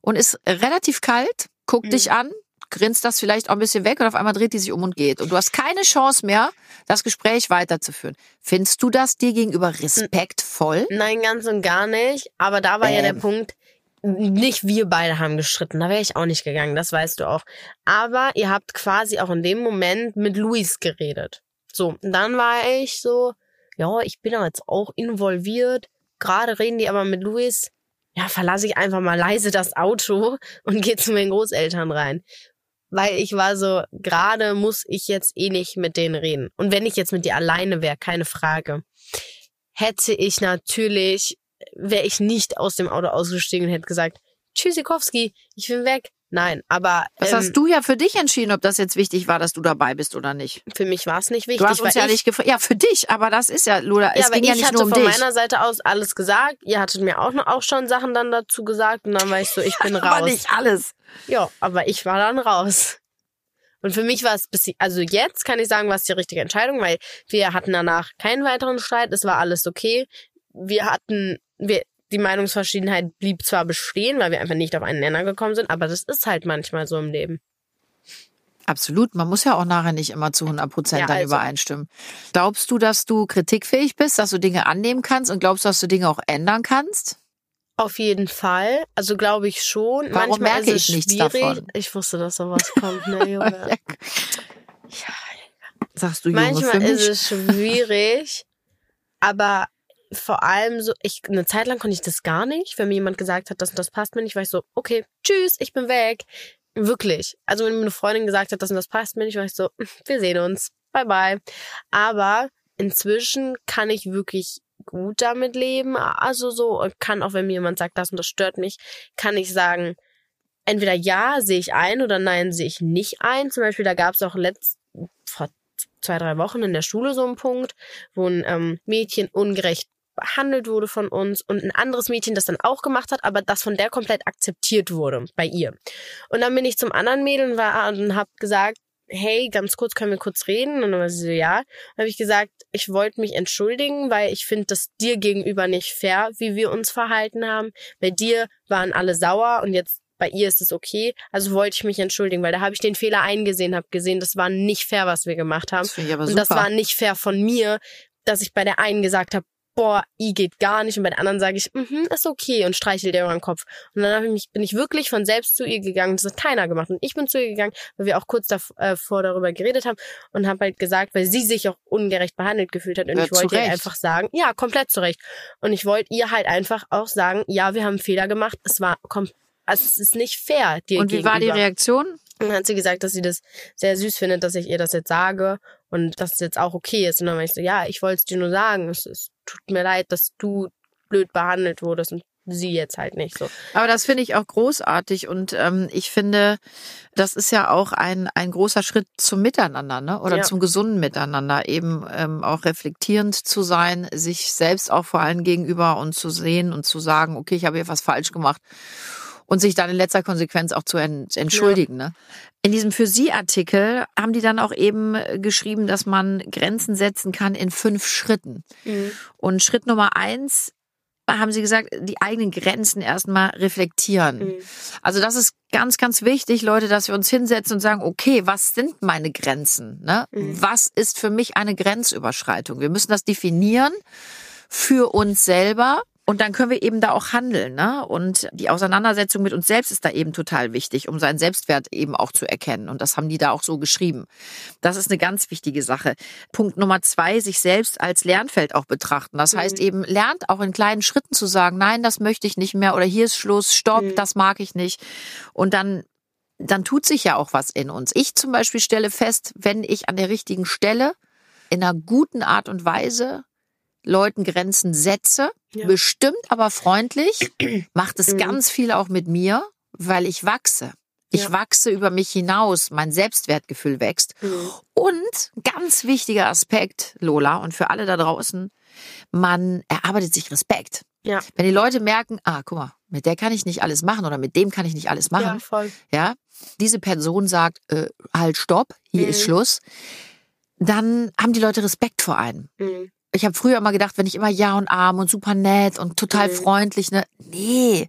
und ist relativ kalt, guckt dich an, grinst das vielleicht auch ein bisschen weg und auf einmal dreht die sich um und geht. Und du hast keine Chance mehr, das Gespräch weiterzuführen. Findest du das dir gegenüber respektvoll? Nein, ganz und gar nicht. Aber da war ja der Ähm. Punkt, nicht wir beide haben gestritten. Da wäre ich auch nicht gegangen, das weißt du auch. Aber ihr habt quasi auch in dem Moment mit Luis geredet. So, und dann war ich so, ja, ich bin aber jetzt auch involviert. Gerade reden die aber mit Luis. Ja, verlasse ich einfach mal leise das Auto und (laughs) gehe zu meinen Großeltern rein. Weil ich war so, gerade muss ich jetzt eh nicht mit denen reden. Und wenn ich jetzt mit dir alleine wäre, keine Frage hätte ich natürlich, wäre ich nicht aus dem Auto ausgestiegen und hätte gesagt, Tschüssikowski, ich bin weg. Nein, aber Das ähm, hast du ja für dich entschieden, ob das jetzt wichtig war, dass du dabei bist oder nicht. für mich war es nicht wichtig. Du hast uns ja ich, nicht gefragt. Ja, für dich, aber das ist ja, Lola, ja, es aber ging ich ja nicht hatte nur um von dich. meiner Seite aus alles gesagt. Ihr hattet mir auch noch auch schon Sachen dann dazu gesagt und dann war ich so, ich bin (laughs) aber raus. nicht alles. Ja, aber ich war dann raus. Und für mich war es bis, also jetzt kann ich sagen, war es die richtige Entscheidung, weil wir hatten danach keinen weiteren Streit, es war alles okay. Wir hatten, wir, die Meinungsverschiedenheit blieb zwar bestehen, weil wir einfach nicht auf einen Nenner gekommen sind, aber das ist halt manchmal so im Leben. Absolut. Man muss ja auch nachher nicht immer zu 100 Prozent Ja, dann also- übereinstimmen. Glaubst du, dass du kritikfähig bist, dass du Dinge annehmen kannst und glaubst du, dass du Dinge auch ändern kannst? Auf jeden Fall. Also glaube ich schon. Warum Manchmal merke ist es ich nichts schwierig. davon? Ich wusste, dass sowas kommt, ne, (laughs) Junge. Sagst du, Junge, Manchmal ist es schwierig, aber vor allem so, ich, eine Zeit lang konnte ich das gar nicht. Wenn mir jemand gesagt hat, das und das passt mir nicht, war ich so, okay, tschüss, ich bin weg. Wirklich. Also wenn mir eine Freundin gesagt hat, das und das passt mir nicht, war ich so, (laughs) wir sehen uns. Bye bye. Aber inzwischen kann ich wirklich gut damit leben. Also so, kann auch, wenn mir jemand sagt, das und das stört mich, kann ich sagen, entweder ja, sehe ich ein oder nein, sehe ich nicht ein. Zum Beispiel, da gab es auch letzt, vor zwei, drei Wochen in der Schule so einen Punkt, wo ein ähm, Mädchen ungerecht behandelt wurde von uns und ein anderes Mädchen das dann auch gemacht hat, aber das von der komplett akzeptiert wurde bei ihr. Und dann bin ich zum anderen Mädel und, war, und hab gesagt, hey, ganz kurz, können wir kurz reden? Und dann war sie so, ja. Dann habe ich gesagt, ich wollte mich entschuldigen, weil ich finde das dir gegenüber nicht fair, wie wir uns verhalten haben. Bei dir waren alle sauer und jetzt bei ihr ist es okay. Also wollte ich mich entschuldigen, weil da habe ich den Fehler eingesehen, habe gesehen, das war nicht fair, was wir gemacht haben. Das ich aber und super. das war nicht fair von mir, dass ich bei der einen gesagt habe, boah, i geht gar nicht und bei der anderen sage ich, mhm, ist okay und streichel dir über den Kopf. Und dann ich mich, bin ich wirklich von selbst zu ihr gegangen. Das hat keiner gemacht und ich bin zu ihr gegangen, weil wir auch kurz davor darüber geredet haben und habe halt gesagt, weil sie sich auch ungerecht behandelt gefühlt hat und Ja, ich wollte ihr einfach sagen, ja, komplett zurecht. Und ich wollte ihr halt einfach auch sagen, ja, wir haben einen Fehler gemacht. Es war kom also es ist nicht fair dir Und wie war die gegenüber. Reaktion? Und dann hat sie gesagt, dass sie das sehr süß findet, dass ich ihr das jetzt sage und dass es jetzt auch okay ist. Und dann war ich so, ja, ich wollte es dir nur sagen. Es, es tut mir leid, dass du blöd behandelt wurdest und sie jetzt halt nicht so. Aber das finde ich auch großartig und ähm, ich finde, das ist ja auch ein, ein großer Schritt zum Miteinander, ne? Oder Ja. zum gesunden Miteinander, eben ähm, auch reflektierend zu sein, sich selbst auch vor allen gegenüber und zu sehen und zu sagen, okay, ich habe hier was falsch gemacht und sich dann in letzter Konsequenz auch zu ent entschuldigen. Ne? In diesem Für Sie-Artikel haben die dann auch eben äh, geschrieben, dass man Grenzen setzen kann in fünf Schritten. Und Schritt Nummer eins haben sie gesagt, die eigenen Grenzen erstmal reflektieren. Mhm. Also das ist ganz, ganz wichtig, Leute, dass wir uns hinsetzen und sagen, okay, was sind meine Grenzen? Ne? Mhm. Was ist für mich eine Grenzüberschreitung? Wir müssen das definieren für uns selber. Und dann können wir eben da auch handeln. Ne? Und die Auseinandersetzung mit uns selbst ist da eben total wichtig, um seinen Selbstwert eben auch zu erkennen. Und das haben die da auch so geschrieben. Das ist eine ganz wichtige Sache. Punkt Nummer zwei, sich selbst als Lernfeld auch betrachten. Das heißt eben, lernt auch in kleinen Schritten zu sagen, nein, das möchte ich nicht mehr oder hier ist Schluss, stopp, Mhm. das mag ich nicht. Und dann dann tut sich ja auch was in uns. Ich zum Beispiel stelle fest, wenn ich an der richtigen Stelle in einer guten Art und Weise Leuten Grenzen setze, Ja. bestimmt aber freundlich, (clears throat) macht es Mhm. ganz viel auch mit mir, weil ich wachse. Ich Ja. wachse über mich hinaus, mein Selbstwertgefühl wächst. Mhm. Und ganz wichtiger Aspekt, Lola, und für alle da draußen, man erarbeitet sich Respekt. Ja. Wenn die Leute merken, ah, guck mal, mit der kann ich nicht alles machen oder mit dem kann ich nicht alles Ja, machen, voll. ja, diese Person sagt, äh, halt, stopp, hier Mhm. ist Schluss, dann haben die Leute Respekt vor einem. Mhm. Ich habe früher immer gedacht, wenn ich immer ja und arm und super nett und total Mhm. freundlich, ne, nee,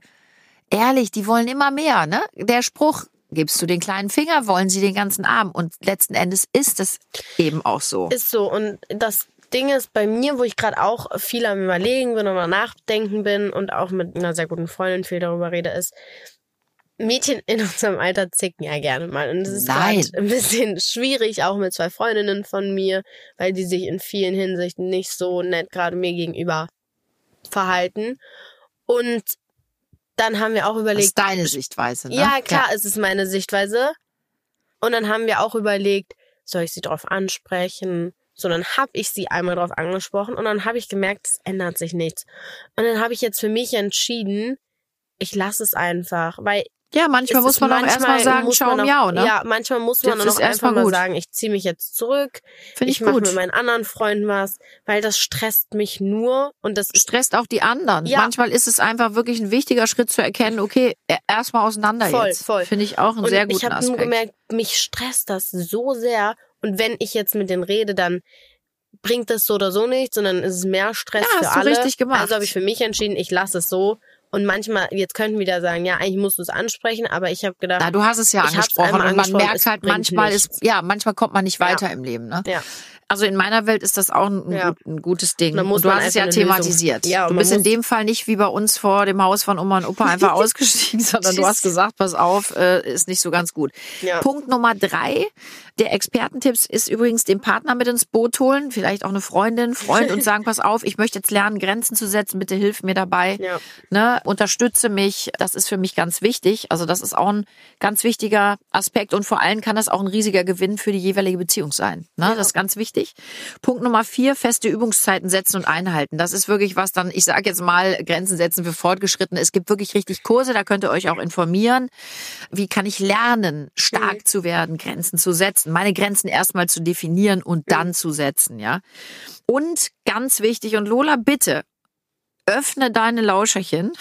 ehrlich, die wollen immer mehr, ne? Der Spruch, gibst du den kleinen Finger, wollen sie den ganzen Arm und letzten Endes ist es eben auch so. Ist so. Und das Ding ist bei mir, wo ich gerade auch viel am Überlegen bin und am Nachdenken bin und auch mit einer sehr guten Freundin viel darüber rede, ist, Mädchen in unserem Alter zicken ja gerne mal. Und es ist gerade ein bisschen schwierig, auch mit zwei Freundinnen von mir, weil die sich in vielen Hinsichten nicht so nett gerade mir gegenüber verhalten. Und dann haben wir auch Das überlegt, ist deine Sichtweise, ne? ja, klar, es ist meine Sichtweise. Und dann haben wir auch überlegt, soll ich sie darauf ansprechen? So, dann habe ich sie einmal darauf angesprochen und dann habe ich gemerkt, es ändert sich nichts. Und dann habe ich jetzt für mich entschieden, ich lasse es einfach, weil Ja, manchmal muss ist man auch erstmal sagen, man auch- miau, ne? Ja, manchmal muss man Das dann ist auch einfach erstmal mal sagen, ich ziehe mich jetzt zurück, Finde ich, ich mache mit meinen anderen Freunden was, weil das stresst mich nur und das ist Stresst auch die anderen. Ja. Manchmal ist es einfach wirklich ein wichtiger Schritt zu erkennen, okay, e- erstmal auseinander Voll, jetzt. voll. Finde ich auch einen Und sehr guten ich habe nur Aspekt. gemerkt, mich stresst das so sehr. Und wenn ich jetzt mit denen rede, dann bringt das so oder so nichts, sondern ist es mehr Stress Ja, für hast du alle. richtig gemacht. Also habe ich für mich entschieden, ich lasse es so. Und manchmal, jetzt könnten wieder sagen, ja, eigentlich musst du es ansprechen, aber ich habe gedacht, Na, du hast es ja angesprochen und man merkt halt manchmal nichts. ist ja manchmal kommt man nicht Ja. weiter im Leben. Ne? ja, Also in meiner Welt ist das auch ein, Ja. gut, ein gutes Ding. Du hast es ja thematisiert. Ja, du bist in dem Fall nicht wie bei uns vor dem Haus von Oma und Opa einfach (laughs) ausgestiegen, sondern du hast gesagt, pass auf, äh, ist nicht so ganz gut. Ja. Punkt Nummer drei der Expertentipps ist übrigens den Partner mit ins Boot holen, vielleicht auch eine Freundin, Freund und (laughs) sagen, pass auf, ich möchte jetzt lernen, Grenzen zu setzen, bitte hilf mir dabei. Ja. Ne, unterstütze mich, das ist für mich ganz wichtig. Also das ist auch ein ganz wichtiger Aspekt und vor allem kann das auch ein riesiger Gewinn für die jeweilige Beziehung sein. Ne, Das ist ganz wichtig. Punkt Nummer vier, feste Übungszeiten setzen und einhalten. Das ist wirklich was dann, ich sage jetzt mal, Grenzen setzen für Fortgeschrittene. Es gibt wirklich richtig Kurse, da könnt ihr euch auch informieren. Wie kann ich lernen, stark zu werden, Grenzen zu setzen, meine Grenzen erstmal zu definieren und dann zu setzen, ja. Und ganz wichtig, und Lola, bitte, öffne deine Lauscherchen.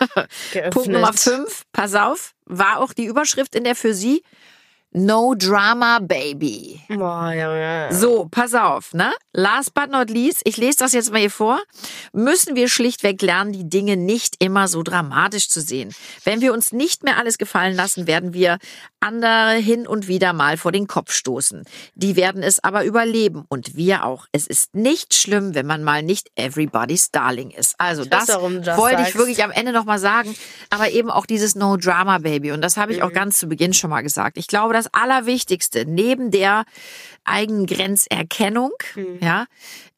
(laughs) Punkt Nummer fünf, pass auf, war auch die Überschrift in der für Sie. No Drama Baby. Boah, Junge. So, pass auf, ne? Last but not least, ich lese das jetzt mal hier vor, müssen wir schlichtweg lernen, die Dinge nicht immer so dramatisch zu sehen. Wenn wir uns nicht mehr alles gefallen lassen, werden wir andere hin und wieder mal vor den Kopf stoßen. Die werden es aber überleben und wir auch. Es ist nicht schlimm, wenn man mal nicht everybody's darling ist. Also Ich das wollte ich wirklich am Ende nochmal sagen, aber eben auch dieses No Drama Baby und das habe ich auch Mhm. ganz zu Beginn schon mal gesagt. Ich glaube, das Allerwichtigste neben der eigenen Grenzerkennung, Mhm. ja,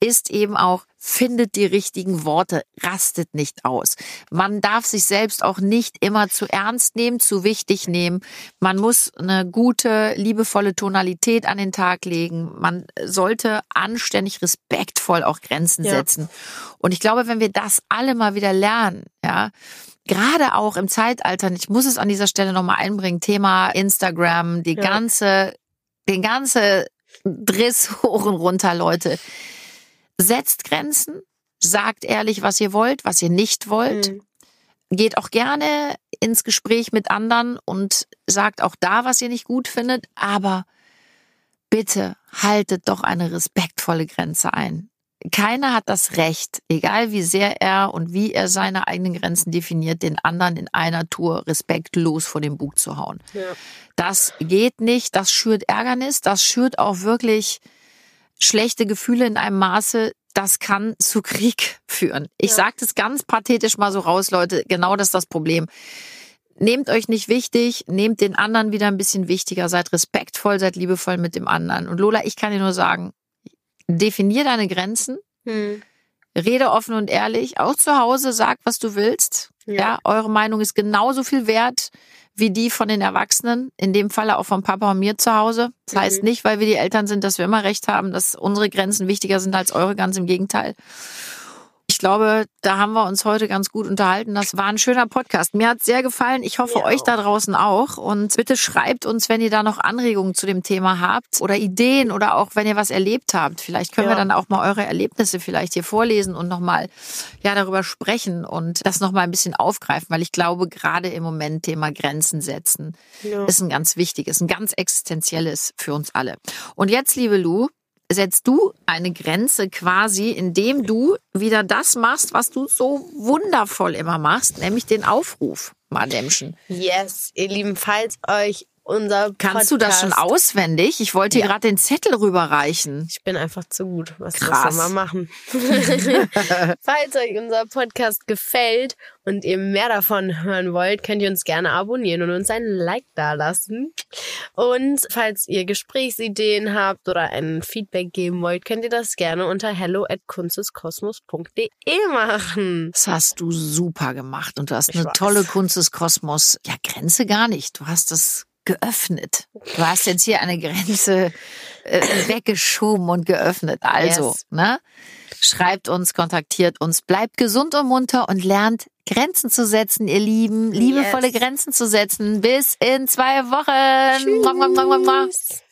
ist eben auch, findet die richtigen Worte, rastet nicht aus. Man darf sich selbst auch nicht immer zu ernst nehmen, zu wichtig nehmen. Man muss eine gute, liebevolle Tonalität an den Tag legen. Man sollte anständig, respektvoll auch Grenzen Ja. setzen. Und ich glaube, wenn wir das alle mal wieder lernen, ja, gerade auch im Zeitalter, ich muss es an dieser Stelle nochmal einbringen, Thema Instagram, die Ja. ganze, den ganze Driss hoch und runter, Leute. Setzt Grenzen, sagt ehrlich, was ihr wollt, was ihr nicht wollt. Mhm. Geht auch gerne ins Gespräch mit anderen und sagt auch da, was ihr nicht gut findet. Aber bitte haltet doch eine respektvolle Grenze ein. Keiner hat das Recht, egal wie sehr er und wie er seine eigenen Grenzen definiert, den anderen in einer Tour respektlos vor den Bug zu hauen. Ja. Das geht nicht, das schürt Ärgernis, das schürt auch wirklich schlechte Gefühle in einem Maße, das kann zu (laughs) Krieg führen. Ich Ja. sage das ganz pathetisch mal so raus, Leute, genau das ist das Problem. Nehmt euch nicht wichtig, nehmt den anderen wieder ein bisschen wichtiger, seid respektvoll, seid liebevoll mit dem anderen. Und Lola, ich kann dir nur sagen, definier deine Grenzen, Mhm. rede offen und ehrlich, auch zu Hause, sag, was du willst. Ja. Ja, eure Meinung ist genauso viel wert wie die von den Erwachsenen, in dem Falle auch von Papa und mir zu Hause. Das Mhm. heißt nicht, weil wir die Eltern sind, dass wir immer recht haben, dass unsere Grenzen wichtiger sind als eure, ganz im Gegenteil. Ich glaube, da haben wir uns heute ganz gut unterhalten. Das war ein schöner Podcast. Mir hat's sehr gefallen. Ich hoffe, Mir euch da draußen auch. Und bitte schreibt uns, wenn ihr da noch Anregungen zu dem Thema habt oder Ideen oder auch wenn ihr was erlebt habt. Vielleicht können wir Ja. dann auch mal eure Erlebnisse vielleicht hier vorlesen und nochmal ja, darüber sprechen und das nochmal ein bisschen aufgreifen, weil ich glaube, gerade im Moment Thema Grenzen setzen Ja. ist ein ganz wichtiges, ein ganz existenzielles für uns alle. Und jetzt, liebe Lu, setzt du eine Grenze quasi, indem du wieder das machst, was du so wundervoll immer machst, nämlich den Aufruf, Mademschen. Yes, ihr Lieben, falls euch unser Kannst du das schon Podcast- auswendig? Ich wollte dir Ja. gerade den Zettel rüberreichen. Ich bin einfach zu gut. Was Krass. soll man machen? (laughs) Falls euch unser Podcast gefällt und ihr mehr davon hören wollt, könnt ihr uns gerne abonnieren und uns ein Like dalassen. Und falls ihr Gesprächsideen habt oder ein Feedback geben wollt, könnt ihr das gerne unter hello at kunsteskosmos.de machen. Das hast du super gemacht und du hast Ich eine weiß. tolle Kunst des Kosmos. Ja, Grenze gar nicht. Du hast das geöffnet. Du hast jetzt hier eine Grenze äh, weggeschoben und geöffnet. Also, Yes. ne? Schreibt uns, kontaktiert uns, bleibt gesund und munter und lernt Grenzen zu setzen, ihr Lieben. Liebevolle Yes. Grenzen zu setzen. Bis in zwei Wochen. Tschüss.